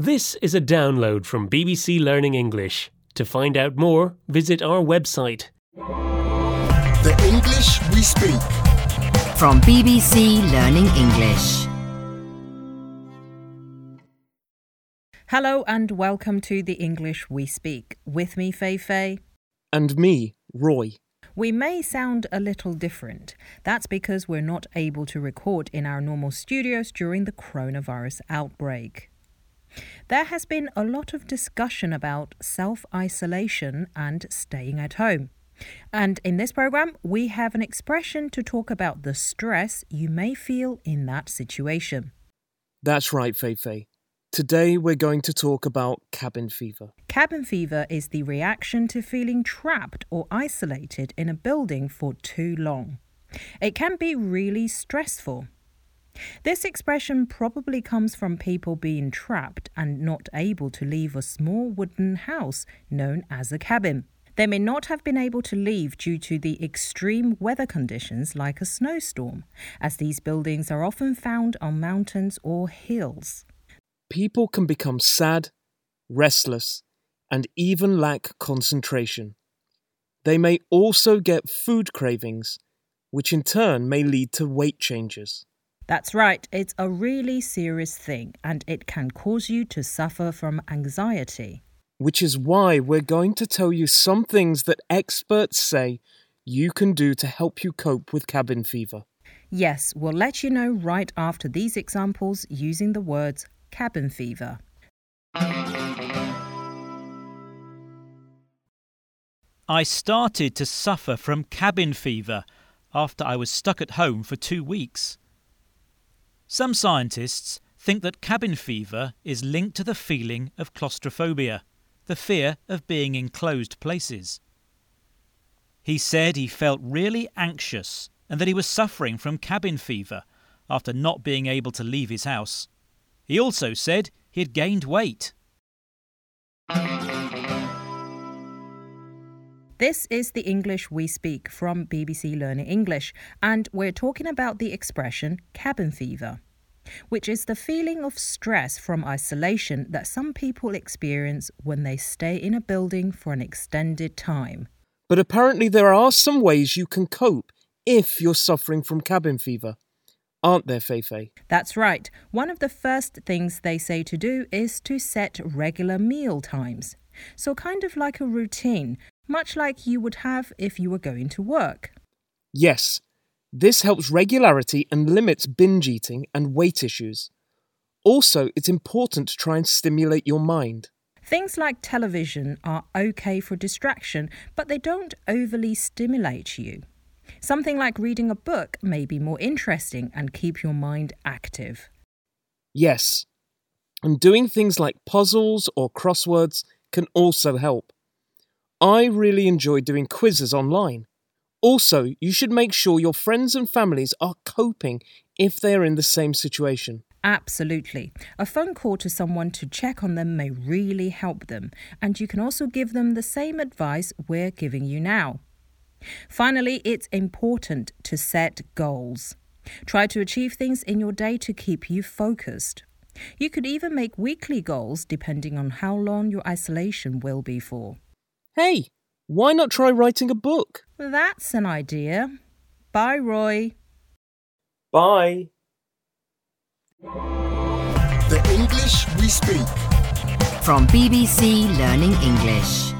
This is a download from BBC Learning English. To find out more, visit our website. The English we speak. From BBC Learning English. Hello and welcome to the English we speak. With me, Fei Fei. And me, Roy. We may sound a little different. That's because we're not able to record in our normal studios during the coronavirus outbreak. There has been a lot of discussion about self isolation and staying at home. And in this program, we have an expression to talk about the stress you may feel in that situation. That's right, Fei Fei. Today we're going to talk about cabin fever. Cabin fever is the reaction to feeling trapped or isolated in a building for too long. It can be really stressful. This expression probably comes from people being trapped and not able to leave a small wooden house known as a cabin. They may not have been able to leave due to the extreme weather conditions like a snowstorm, as these buildings are often found on mountains or hills. People can become sad, restless, and even lack concentration. They may also get food cravings, which in turn may lead to weight changes. That's right, it's a really serious thing and it can cause you to suffer from anxiety. Which is why we're going to tell you some things that experts say you can do to help you cope with cabin fever. Yes, we'll let you know right after these examples using the words cabin fever. I started to suffer from cabin fever after I was stuck at home for two weeks. Some scientists think that cabin fever is linked to the feeling of claustrophobia, the fear of being in closed places. He said he felt really anxious and that he was suffering from cabin fever after not being able to leave his house. He also said he had gained weight. This is the English we speak from BBC Learning English, and we're talking about the expression cabin fever, which is the feeling of stress from isolation that some people experience when they stay in a building for an extended time. But apparently, there are some ways you can cope if you're suffering from cabin fever aren't there, Feifei? That's right. One of the first things they say to do is to set regular meal times. So, kind of like a routine, much like you would have if you were going to work. Yes, this helps regularity and limits binge eating and weight issues. Also, it's important to try and stimulate your mind. Things like television are okay for distraction, but they don't overly stimulate you. Something like reading a book may be more interesting and keep your mind active. Yes, and doing things like puzzles or crosswords can also help. I really enjoy doing quizzes online. Also, you should make sure your friends and families are coping if they are in the same situation. Absolutely. A phone call to someone to check on them may really help them, and you can also give them the same advice we're giving you now. Finally, it's important to set goals. Try to achieve things in your day to keep you focused. You could even make weekly goals depending on how long your isolation will be for. Hey, why not try writing a book? That's an idea. Bye, Roy. Bye. The English we speak. From BBC Learning English.